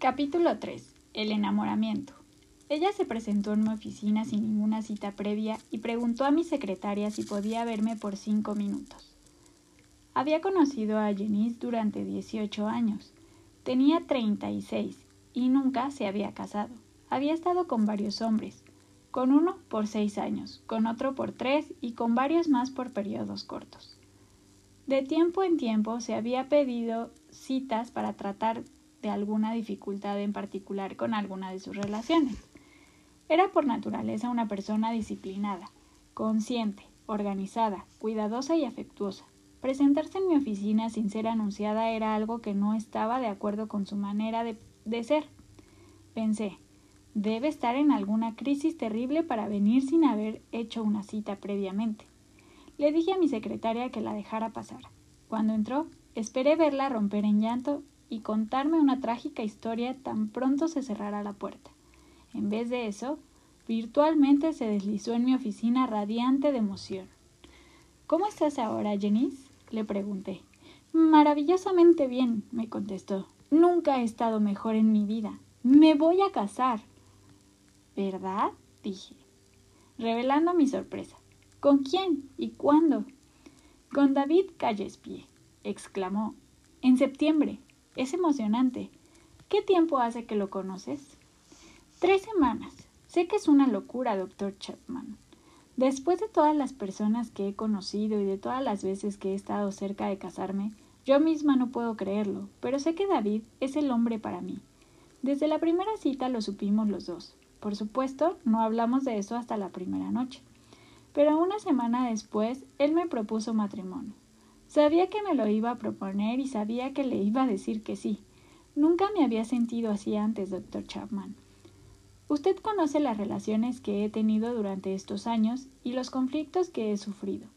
Capítulo 3. El enamoramiento. Ella se presentó en mi oficina sin ninguna cita previa y preguntó a mi secretaria si podía verme por cinco minutos. Había conocido a Jenice durante 18 años. Tenía 36 y nunca se había casado. Había estado con varios hombres, con uno por seis años, con otro por tres y con varios más por periodos cortos. De tiempo en tiempo se había pedido citas para tratar de alguna dificultad en particular con alguna de sus relaciones. Era por naturaleza una persona disciplinada, consciente, organizada, cuidadosa y afectuosa. Presentarse en mi oficina sin ser anunciada era algo que no estaba de acuerdo con su manera de, de ser. Pensé, debe estar en alguna crisis terrible para venir sin haber hecho una cita previamente. Le dije a mi secretaria que la dejara pasar. Cuando entró, esperé verla romper en llanto y contarme una trágica historia tan pronto se cerrara la puerta. En vez de eso, virtualmente se deslizó en mi oficina radiante de emoción. ¿Cómo estás ahora, Jenice? le pregunté. Maravillosamente bien, me contestó. Nunca he estado mejor en mi vida. Me voy a casar. ¿Verdad? dije, revelando mi sorpresa. ¿Con quién y cuándo? Con David Callespie, exclamó. En septiembre. Es emocionante. ¿Qué tiempo hace que lo conoces? Tres semanas. Sé que es una locura, doctor Chapman. Después de todas las personas que he conocido y de todas las veces que he estado cerca de casarme, yo misma no puedo creerlo, pero sé que David es el hombre para mí. Desde la primera cita lo supimos los dos. Por supuesto, no hablamos de eso hasta la primera noche. Pero una semana después, él me propuso matrimonio. Sabía que me lo iba a proponer y sabía que le iba a decir que sí. Nunca me había sentido así antes, doctor Chapman. Usted conoce las relaciones que he tenido durante estos años y los conflictos que he sufrido.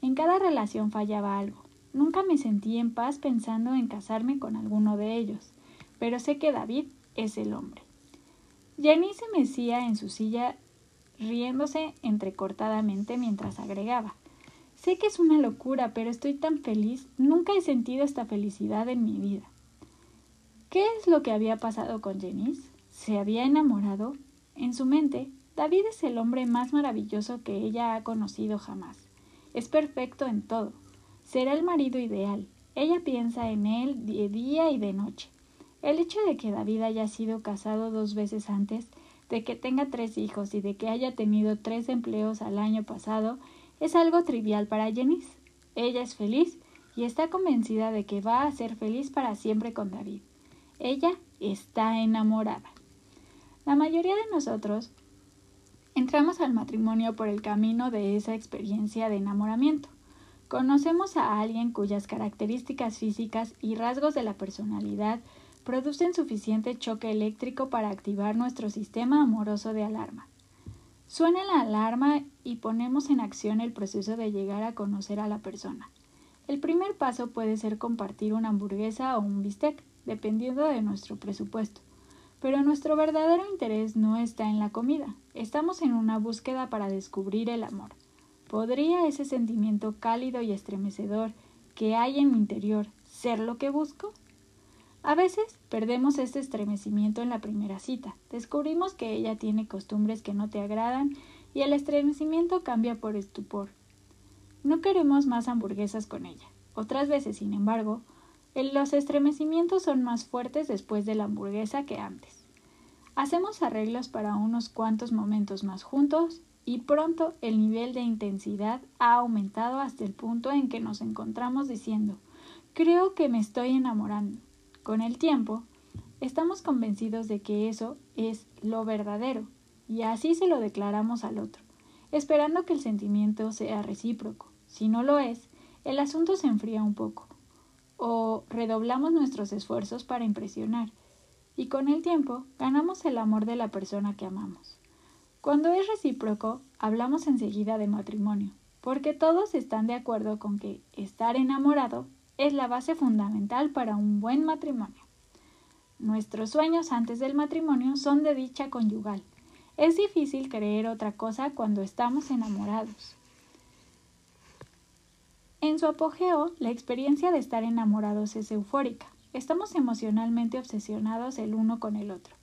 En cada relación fallaba algo. Nunca me sentí en paz pensando en casarme con alguno de ellos, pero sé que David es el hombre. Jenny se mecía en su silla riéndose entrecortadamente mientras agregaba Sé que es una locura, pero estoy tan feliz. Nunca he sentido esta felicidad en mi vida. ¿Qué es lo que había pasado con Jenice? ¿Se había enamorado? En su mente, David es el hombre más maravilloso que ella ha conocido jamás. Es perfecto en todo. Será el marido ideal. Ella piensa en él de día y de noche. El hecho de que David haya sido casado dos veces antes de que tenga tres hijos y de que haya tenido tres empleos al año pasado es algo trivial para Jenice. Ella es feliz y está convencida de que va a ser feliz para siempre con David. Ella está enamorada. La mayoría de nosotros entramos al matrimonio por el camino de esa experiencia de enamoramiento. Conocemos a alguien cuyas características físicas y rasgos de la personalidad producen suficiente choque eléctrico para activar nuestro sistema amoroso de alarma. Suena la alarma y ponemos en acción el proceso de llegar a conocer a la persona. El primer paso puede ser compartir una hamburguesa o un bistec, dependiendo de nuestro presupuesto. Pero nuestro verdadero interés no está en la comida, estamos en una búsqueda para descubrir el amor. ¿Podría ese sentimiento cálido y estremecedor que hay en mi interior ser lo que busco? A veces perdemos este estremecimiento en la primera cita. Descubrimos que ella tiene costumbres que no te agradan y el estremecimiento cambia por estupor. No queremos más hamburguesas con ella. Otras veces, sin embargo, los estremecimientos son más fuertes después de la hamburguesa que antes. Hacemos arreglos para unos cuantos momentos más juntos y pronto el nivel de intensidad ha aumentado hasta el punto en que nos encontramos diciendo creo que me estoy enamorando. Con el tiempo, estamos convencidos de que eso es lo verdadero, y así se lo declaramos al otro, esperando que el sentimiento sea recíproco. Si no lo es, el asunto se enfría un poco, o redoblamos nuestros esfuerzos para impresionar, y con el tiempo ganamos el amor de la persona que amamos. Cuando es recíproco, hablamos enseguida de matrimonio, porque todos están de acuerdo con que estar enamorado es la base fundamental para un buen matrimonio. Nuestros sueños antes del matrimonio son de dicha conyugal. Es difícil creer otra cosa cuando estamos enamorados. En su apogeo, la experiencia de estar enamorados es eufórica. estamos emocionalmente obsesionados el uno con el otro.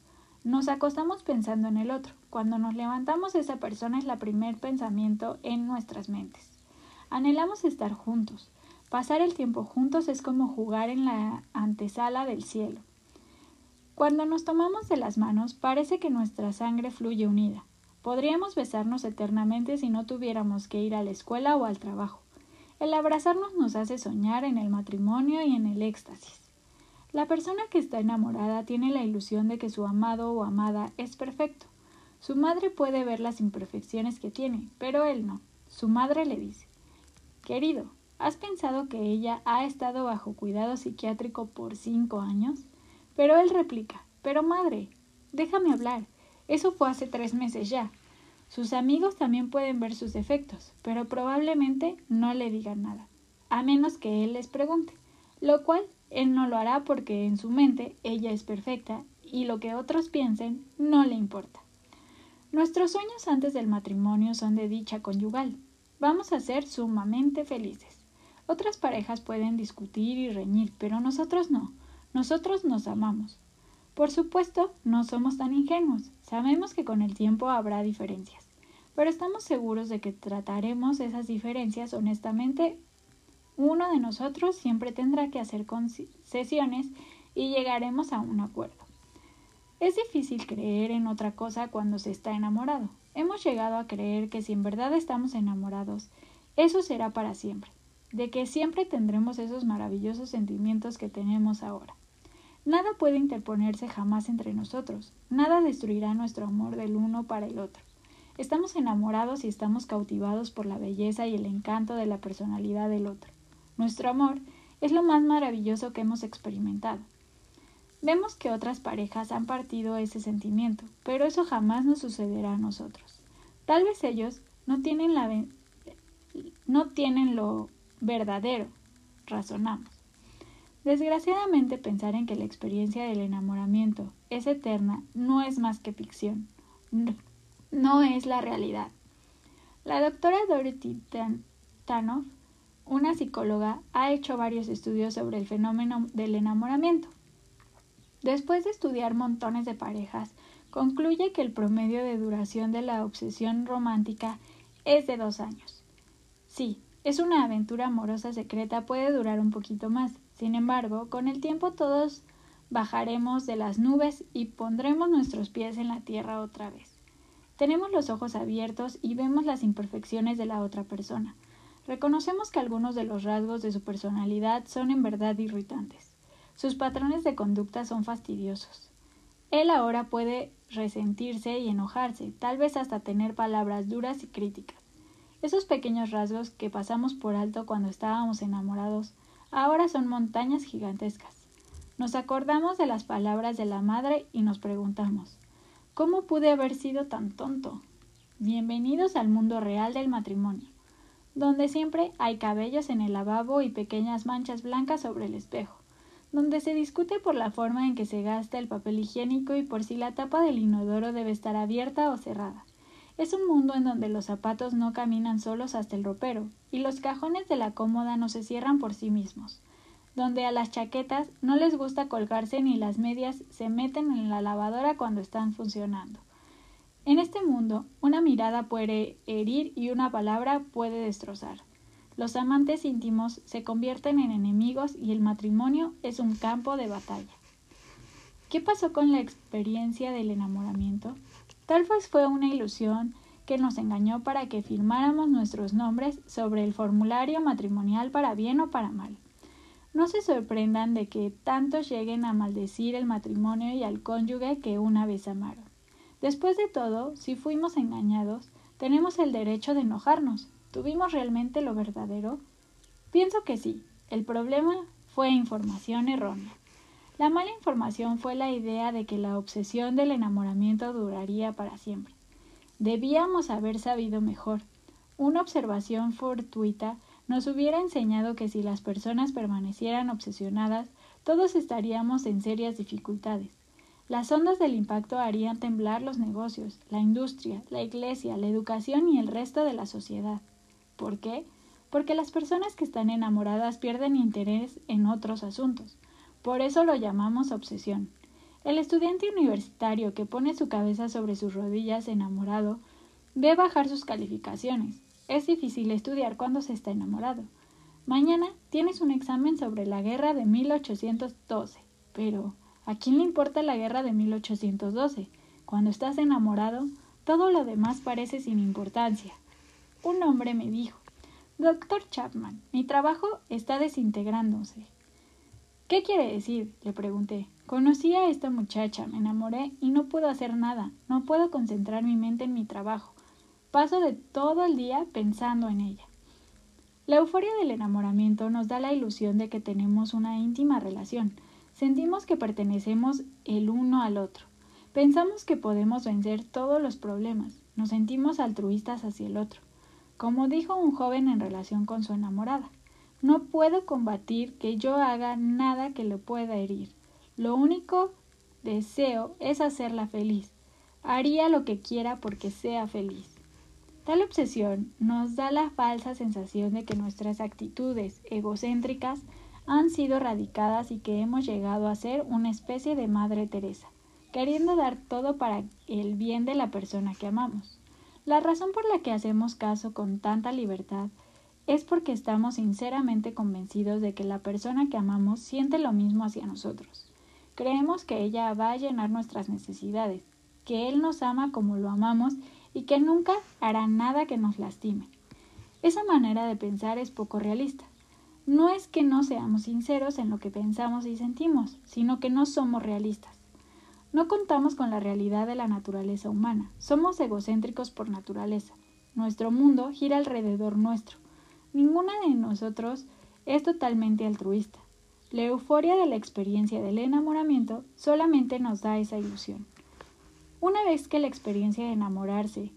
Nos acostamos pensando en el otro. Cuando nos levantamos esa persona es la primer pensamiento en nuestras mentes. Anhelamos estar juntos. Pasar el tiempo juntos es como jugar en la antesala del cielo. Cuando nos tomamos de las manos parece que nuestra sangre fluye unida. Podríamos besarnos eternamente si no tuviéramos que ir a la escuela o al trabajo. El abrazarnos nos hace soñar en el matrimonio y en el éxtasis. La persona que está enamorada tiene la ilusión de que su amado o amada es perfecto. Su madre puede ver las imperfecciones que tiene, pero él no. Su madre le dice Querido, ¿has pensado que ella ha estado bajo cuidado psiquiátrico por cinco años? Pero él replica Pero madre, déjame hablar. Eso fue hace tres meses ya. Sus amigos también pueden ver sus defectos, pero probablemente no le digan nada, a menos que él les pregunte, lo cual él no lo hará porque en su mente ella es perfecta y lo que otros piensen no le importa. Nuestros sueños antes del matrimonio son de dicha conyugal. Vamos a ser sumamente felices. Otras parejas pueden discutir y reñir, pero nosotros no. Nosotros nos amamos. Por supuesto, no somos tan ingenuos. Sabemos que con el tiempo habrá diferencias, pero estamos seguros de que trataremos esas diferencias honestamente. Uno de nosotros siempre tendrá que hacer concesiones y llegaremos a un acuerdo. Es difícil creer en otra cosa cuando se está enamorado. Hemos llegado a creer que si en verdad estamos enamorados, eso será para siempre, de que siempre tendremos esos maravillosos sentimientos que tenemos ahora. Nada puede interponerse jamás entre nosotros, nada destruirá nuestro amor del uno para el otro. Estamos enamorados y estamos cautivados por la belleza y el encanto de la personalidad del otro. Nuestro amor es lo más maravilloso que hemos experimentado. Vemos que otras parejas han partido ese sentimiento, pero eso jamás nos sucederá a nosotros. Tal vez ellos no tienen, la no tienen lo verdadero, razonamos. Desgraciadamente pensar en que la experiencia del enamoramiento es eterna no es más que ficción, no, es la realidad. La doctora Dorothy Tanoff, una psicóloga, ha hecho varios estudios sobre el fenómeno del enamoramiento. Después de estudiar montones de parejas, concluye que el promedio de duración de la obsesión romántica es de dos años. Sí, es una aventura amorosa secreta puede durar un poquito más, sin embargo, con el tiempo todos bajaremos de las nubes y pondremos nuestros pies en la tierra otra vez. Tenemos los ojos abiertos y vemos las imperfecciones de la otra persona. Reconocemos que algunos de los rasgos de su personalidad son en verdad irritantes. Sus patrones de conducta son fastidiosos. Él ahora puede resentirse y enojarse, tal vez hasta tener palabras duras y críticas. Esos pequeños rasgos que pasamos por alto cuando estábamos enamorados ahora son montañas gigantescas. Nos acordamos de las palabras de la madre y nos preguntamos, ¿cómo pude haber sido tan tonto? Bienvenidos al mundo real del matrimonio, donde siempre hay cabellos en el lavabo y pequeñas manchas blancas sobre el espejo, donde se discute por la forma en que se gasta el papel higiénico y por si la tapa del inodoro debe estar abierta o cerrada. Es un mundo en donde los zapatos no caminan solos hasta el ropero y los cajones de la cómoda no se cierran por sí mismos, donde a las chaquetas no les gusta colgarse ni las medias se meten en la lavadora cuando están funcionando. En este mundo, una mirada puede herir y una palabra puede destrozar. Los amantes íntimos se convierten en enemigos y el matrimonio es un campo de batalla. ¿Qué pasó con la experiencia del enamoramiento? Tal vez fue una ilusión que nos engañó para que firmáramos nuestros nombres sobre el formulario matrimonial para bien o para mal. No se sorprendan de que tantos lleguen a maldecir el matrimonio y al cónyuge que una vez amaron. Después de todo, si fuimos engañados, tenemos el derecho de enojarnos. ¿Tuvimos realmente lo verdadero? Pienso que sí. El problema fue información errónea. La mala información fue la idea de que la obsesión del enamoramiento duraría para siempre. Debíamos haber sabido mejor. Una observación fortuita nos hubiera enseñado que si las personas permanecieran obsesionadas, todos estaríamos en serias dificultades. Las ondas del impacto harían temblar los negocios, la industria, la iglesia, la educación y el resto de la sociedad. ¿Por qué? Porque las personas que están enamoradas pierden interés en otros asuntos Por eso lo llamamos obsesión. El estudiante universitario que pone su cabeza sobre sus rodillas enamorado ve bajar sus calificaciones. Es difícil estudiar cuando se está enamorado. Mañana tienes un examen sobre la guerra de 1812. Pero, ¿a quién le importa la guerra de 1812? Cuando estás enamorado, todo lo demás parece sin importancia. Un hombre me dijo, Doctor Chapman, mi trabajo está desintegrándose. ¿Qué quiere decir? le pregunté. Conocí a esta muchacha, me enamoré y no puedo hacer nada, no puedo concentrar mi mente en mi trabajo. Paso de todo el día pensando en ella. La euforia del enamoramiento nos da la ilusión de que tenemos una íntima relación. Sentimos que pertenecemos el uno al otro. Pensamos que podemos vencer todos los problemas. Nos sentimos altruistas hacia el otro. Como dijo un joven en relación con su enamorada, no puedo combatir que yo haga nada que le pueda herir. Lo único deseo es hacerla feliz. Haría lo que quiera porque sea feliz. Tal obsesión nos da la falsa sensación de que nuestras actitudes egocéntricas han sido radicadas y que hemos llegado a ser una especie de Madre Teresa, queriendo dar todo para el bien de la persona que amamos. La razón por la que hacemos caso con tanta libertad es porque estamos sinceramente convencidos de que la persona que amamos siente lo mismo hacia nosotros. Creemos que ella va a llenar nuestras necesidades, que Él nos ama como lo amamos y que nunca hará nada que nos lastime. Esa manera de pensar es poco realista. No es que no seamos sinceros en lo que pensamos y sentimos, sino que no somos realistas. No contamos con la realidad de la naturaleza humana. Somos egocéntricos por naturaleza. Nuestro mundo gira alrededor nuestro. Ninguna de nosotros es totalmente altruista. La euforia de la experiencia del enamoramiento solamente nos da esa ilusión. Una vez que la experiencia de enamorarse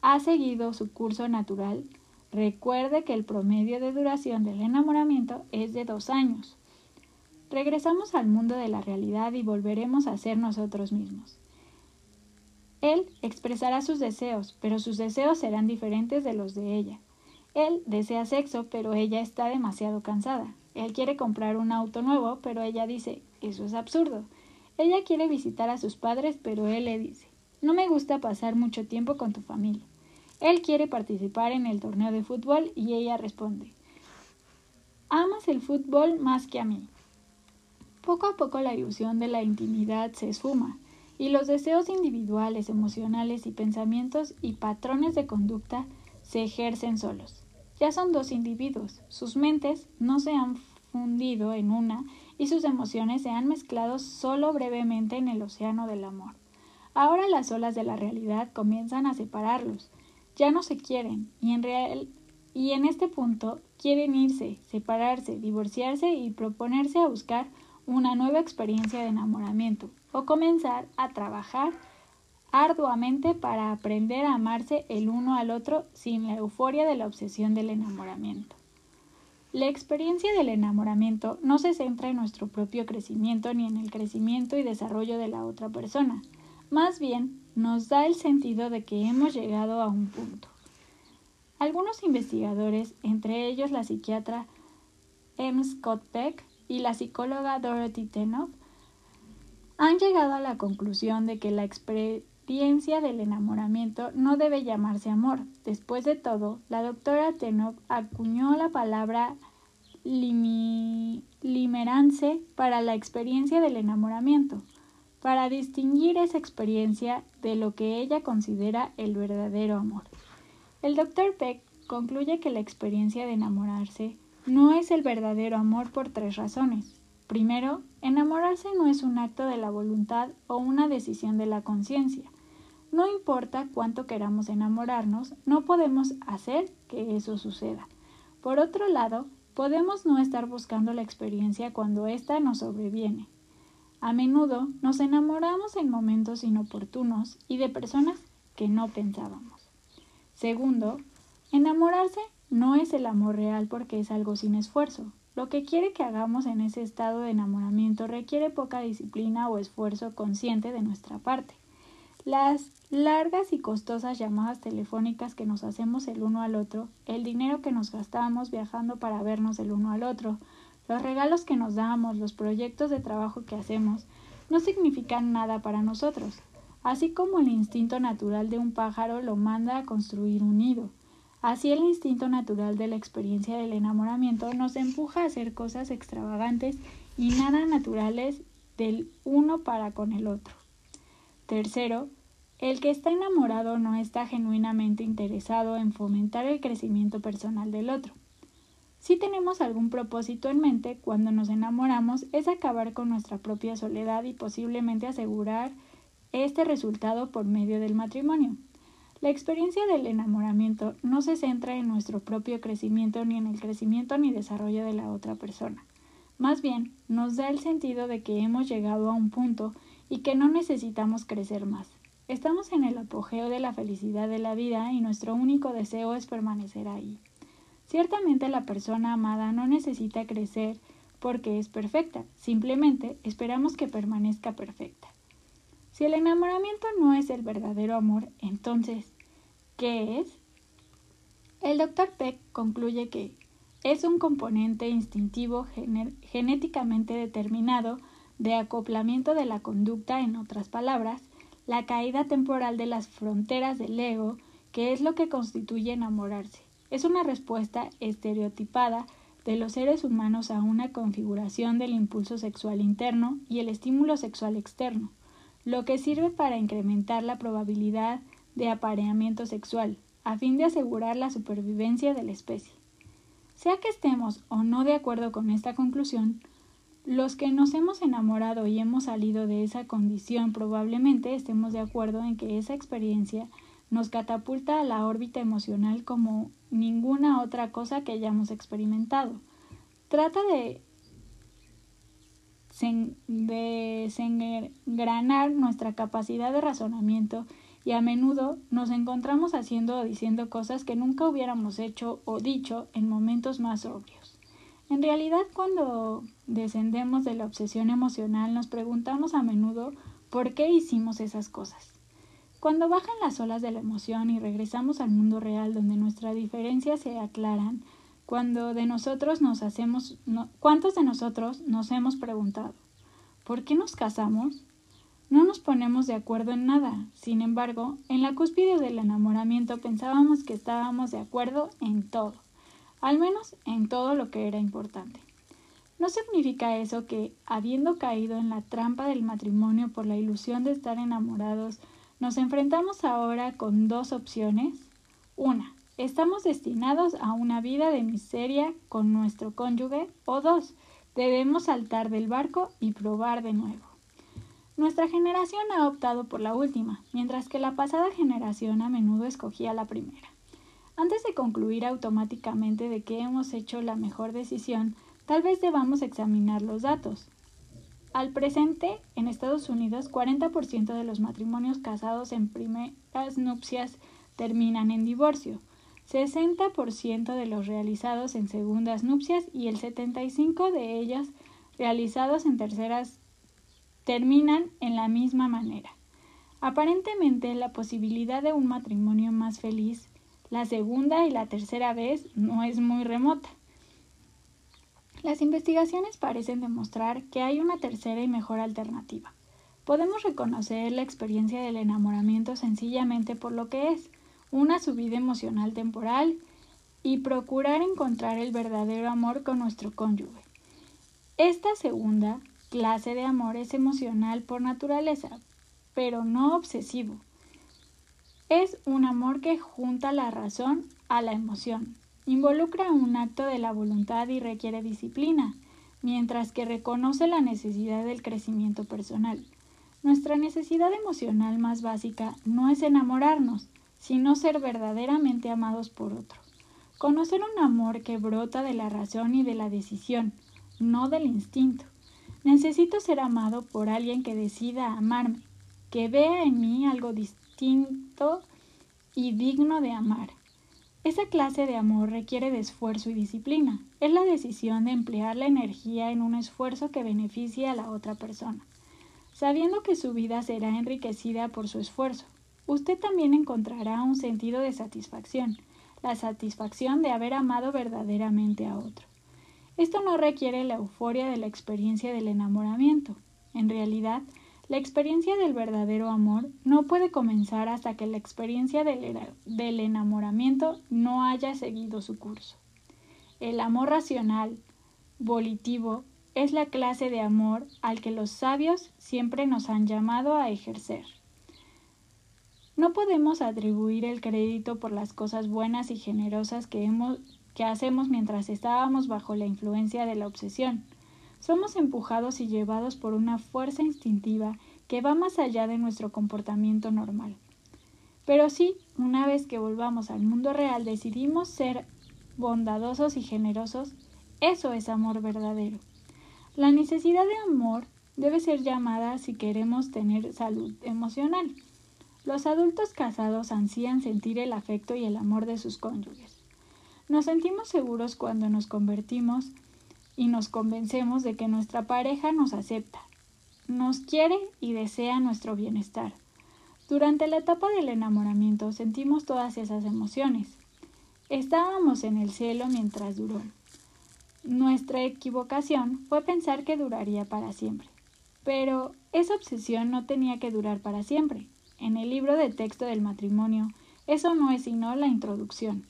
ha seguido su curso natural, recuerde que el promedio de duración del enamoramiento es de dos años. Regresamos al mundo de la realidad y volveremos a ser nosotros mismos. Él expresará sus deseos, pero sus deseos serán diferentes de los de ella. Él desea sexo, pero ella está demasiado cansada. Él quiere comprar un auto nuevo, pero ella dice, eso es absurdo. Ella quiere visitar a sus padres, pero él le dice, no me gusta pasar mucho tiempo con tu familia. Él quiere participar en el torneo de fútbol y ella responde, amas el fútbol más que a mí. Poco a poco la ilusión de la intimidad se esfuma y los deseos individuales, emocionales y pensamientos y patrones de conducta se ejercen solos. Ya son dos individuos, sus mentes no se han fundido en una y sus emociones se han mezclado solo brevemente en el océano del amor. Ahora las olas de la realidad comienzan a separarlos. Ya no se quieren y en real y en este punto quieren irse, separarse, divorciarse y proponerse a buscar una nueva experiencia de enamoramiento o comenzar a trabajar arduamente para aprender a amarse el uno al otro sin la euforia de la obsesión del enamoramiento. La experiencia del enamoramiento no se centra en nuestro propio crecimiento ni en el crecimiento y desarrollo de la otra persona, más bien nos da el sentido de que hemos llegado a un punto. Algunos investigadores, entre ellos la psiquiatra M. Scott Peck, y la psicóloga Dorothy Tenoff han llegado a la conclusión de que la experiencia del enamoramiento no debe llamarse amor. Después de todo, la doctora Tenoff acuñó la palabra limerance para la experiencia del enamoramiento, para distinguir esa experiencia de lo que ella considera el verdadero amor. El doctor Peck concluye que la experiencia de enamorarse no es el verdadero amor por tres razones. Primero, enamorarse no es un acto de la voluntad o una decisión de la conciencia. No importa cuánto queramos enamorarnos, no podemos hacer que eso suceda. Por otro lado, podemos no estar buscando la experiencia cuando ésta nos sobreviene. A menudo nos enamoramos en momentos inoportunos y de personas que no pensábamos. Segundo, enamorarse no es el amor real porque es algo sin esfuerzo. Lo que quiere que hagamos en ese estado de enamoramiento requiere poca disciplina o esfuerzo consciente de nuestra parte. Las largas y costosas llamadas telefónicas que nos hacemos el uno al otro, el dinero que nos gastamos viajando para vernos el uno al otro, los regalos que nos damos, los proyectos de trabajo que hacemos, no significan nada para nosotros, así como el instinto natural de un pájaro lo manda a construir un nido. Así el instinto natural de la experiencia del enamoramiento nos empuja a hacer cosas extravagantes y nada naturales del uno para con el otro. Tercero, el que está enamorado no está genuinamente interesado en fomentar el crecimiento personal del otro. Si tenemos algún propósito en mente cuando nos enamoramos es acabar con nuestra propia soledad y posiblemente asegurar este resultado por medio del matrimonio. La experiencia del enamoramiento no se centra en nuestro propio crecimiento ni en el crecimiento ni desarrollo de la otra persona. Más bien, nos da el sentido de que hemos llegado a un punto y que no necesitamos crecer más. Estamos en el apogeo de la felicidad de la vida y nuestro único deseo es permanecer ahí. Ciertamente la persona amada no necesita crecer porque es perfecta, simplemente esperamos que permanezca perfecta. Si el enamoramiento no es el verdadero amor, entonces, ¿qué es? El doctor Peck concluye que es un componente instintivo genéticamente determinado de acoplamiento de la conducta, en otras palabras, la caída temporal de las fronteras del ego, que es lo que constituye enamorarse. Es una respuesta estereotipada de los seres humanos a una configuración del impulso sexual interno y el estímulo sexual externo, lo que sirve para incrementar la probabilidad de apareamiento sexual, a fin de asegurar la supervivencia de la especie. Sea que estemos o no de acuerdo con esta conclusión, los que nos hemos enamorado y hemos salido de esa condición probablemente estemos de acuerdo en que esa experiencia nos catapulta a la órbita emocional como ninguna otra cosa que hayamos experimentado. Trata de desengranar nuestra capacidad de razonamiento y a menudo nos encontramos haciendo o diciendo cosas que nunca hubiéramos hecho o dicho en momentos más obvios. En realidad, cuando descendemos de la obsesión emocional, nos preguntamos a menudo por qué hicimos esas cosas. Cuando bajan las olas de la emoción y regresamos al mundo real donde nuestras diferencias se aclaran, cuando de nosotros nos hacemos, ¿cuántos de nosotros nos hemos preguntado ¿por qué nos casamos? No nos ponemos de acuerdo en nada. Sin embargo, en la cúspide del enamoramiento pensábamos que estábamos de acuerdo en todo al menos en todo lo que era importante. No significa eso que, habiendo caído en la trampa del matrimonio por la ilusión de estar enamorados, nos enfrentamos ahora con dos opciones. Una, estamos destinados a una vida de miseria con nuestro cónyuge. O dos, debemos saltar del barco y probar de nuevo. Nuestra generación ha optado por la última, mientras que la pasada generación a menudo escogía la primera. Antes de concluir automáticamente de que hemos hecho la mejor decisión, tal vez debamos examinar los datos. Al presente, en Estados Unidos, 40% de los matrimonios casados en primeras nupcias terminan en divorcio, 60% de los realizados en segundas nupcias y el 75% de ellas realizados en terceras terminan en la misma manera. Aparentemente, la posibilidad de un matrimonio más feliz la segunda y la tercera vez no es muy remota. Las investigaciones parecen demostrar que hay una tercera y mejor alternativa. Podemos reconocer la experiencia del enamoramiento sencillamente por lo que es, una subida emocional temporal y procurar encontrar el verdadero amor con nuestro cónyuge. Esta segunda clase de amor es emocional por naturaleza, pero no obsesivo. Es un amor que junta la razón a la emoción. Involucra un acto de la voluntad y requiere disciplina, mientras que reconoce la necesidad del crecimiento personal. Nuestra necesidad emocional más básica no es enamorarnos, sino ser verdaderamente amados por otro. Conocer un amor que brota de la razón y de la decisión, no del instinto. Necesito ser amado por alguien que decida amarme, que vea en mí algo distinto y digno de amar. Esa clase de amor requiere de esfuerzo y disciplina. Es la decisión de emplear la energía en un esfuerzo que beneficie a la otra persona, sabiendo que su vida será enriquecida por su esfuerzo. Usted también encontrará un sentido de satisfacción, la satisfacción de haber amado verdaderamente a otro. Esto no requiere la euforia de la experiencia del enamoramiento. En realidad, la experiencia del verdadero amor no puede comenzar hasta que la experiencia del, enamoramiento no haya seguido su curso. El amor racional, volitivo, es la clase de amor al que los sabios siempre nos han llamado a ejercer. No podemos atribuir el crédito por las cosas buenas y generosas que, hacemos mientras estábamos bajo la influencia de la obsesión. Somos empujados y llevados por una fuerza instintiva que va más allá de nuestro comportamiento normal. Pero sí, una vez que volvamos al mundo real, decidimos ser bondadosos y generosos, eso es amor verdadero. La necesidad de amor debe ser llamada si queremos tener salud emocional. Los adultos casados ansían sentir el afecto y el amor de sus cónyuges. Nos sentimos seguros cuando nos convertimos y nos convencemos de que nuestra pareja nos acepta, nos quiere y desea nuestro bienestar. Durante la etapa del enamoramiento sentimos todas esas emociones. Estábamos en el cielo mientras duró. Nuestra equivocación fue pensar que duraría para siempre. Pero esa obsesión no tenía que durar para siempre. En el libro de texto del matrimonio, eso no es sino la introducción.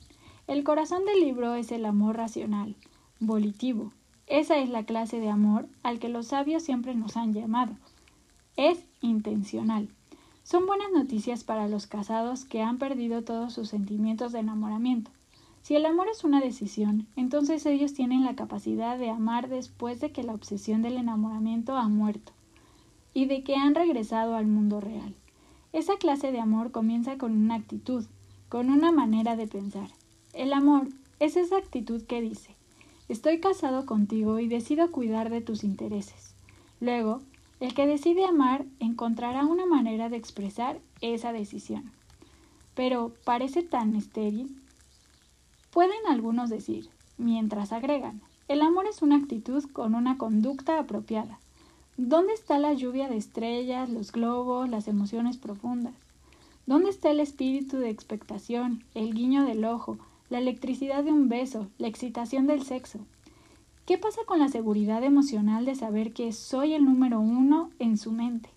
El corazón del libro es el amor racional, volitivo. Esa es la clase de amor al que los sabios siempre nos han llamado. Es intencional. Son buenas noticias para los casados que han perdido todos sus sentimientos de enamoramiento. Si el amor es una decisión, entonces ellos tienen la capacidad de amar después de que la obsesión del enamoramiento ha muerto y de que han regresado al mundo real. Esa clase de amor comienza con una actitud, con una manera de pensar. El amor es esa actitud que dice, estoy casado contigo y decido cuidar de tus intereses. Luego, el que decide amar encontrará una manera de expresar esa decisión. Pero parece tan estéril. Pueden algunos decir, mientras agregan, el amor es una actitud con una conducta apropiada. ¿Dónde está la lluvia de estrellas, los globos, las emociones profundas? ¿Dónde está el espíritu de expectación, el guiño del ojo, la electricidad de un beso, la excitación del sexo. ¿Qué pasa con la seguridad emocional de saber que soy el número uno en su mente?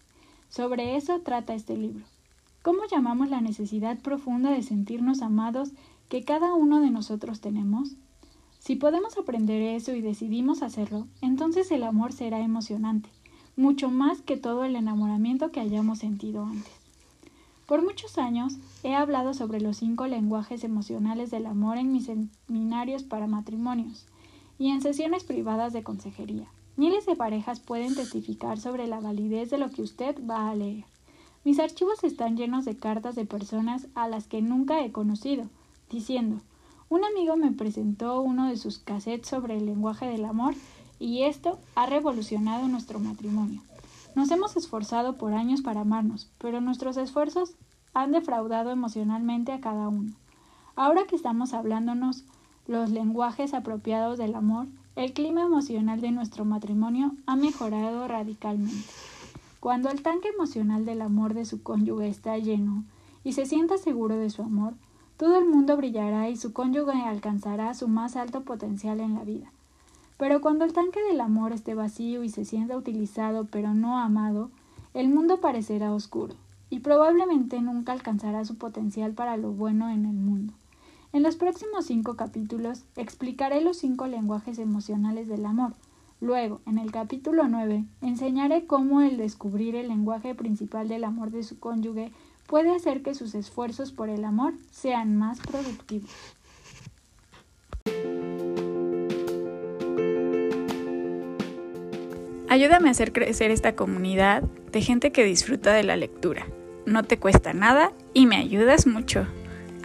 Sobre eso trata este libro. ¿Cómo llamamos la necesidad profunda de sentirnos amados que cada uno de nosotros tenemos? Si podemos aprender eso y decidimos hacerlo, entonces el amor será emocionante, mucho más que todo el enamoramiento que hayamos sentido antes. Por muchos años he hablado sobre los cinco lenguajes emocionales del amor en mis seminarios para matrimonios y en sesiones privadas de consejería. Miles de parejas pueden testificar sobre la validez de lo que usted va a leer. Mis archivos están llenos de cartas de personas a las que nunca he conocido, diciendo, un amigo me presentó uno de sus cassettes sobre el lenguaje del amor y esto ha revolucionado nuestro matrimonio. Nos hemos esforzado por años para amarnos, pero nuestros esfuerzos han defraudado emocionalmente a cada uno. Ahora que estamos hablándonos los lenguajes apropiados del amor, el clima emocional de nuestro matrimonio ha mejorado radicalmente. Cuando el tanque emocional del amor de su cónyuge está lleno y se sienta seguro de su amor, todo el mundo brillará y su cónyuge alcanzará su más alto potencial en la vida. Pero cuando el tanque del amor esté vacío y se sienta utilizado pero no amado, el mundo parecerá oscuro y probablemente nunca alcanzará su potencial para lo bueno en el mundo. En los próximos cinco capítulos explicaré los cinco lenguajes emocionales del amor. Luego, en el capítulo 9, enseñaré cómo el descubrir el lenguaje principal del amor de su cónyuge puede hacer que sus esfuerzos por el amor sean más productivos. Ayúdame a hacer crecer esta comunidad de gente que disfruta de la lectura. No te cuesta nada y me ayudas mucho.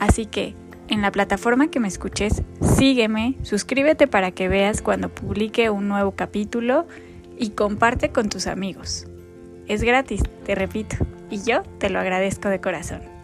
Así que, en la plataforma que me escuches, sígueme, suscríbete para que veas cuando publique un nuevo capítulo y comparte con tus amigos. Es gratis, te repito, y yo te lo agradezco de corazón.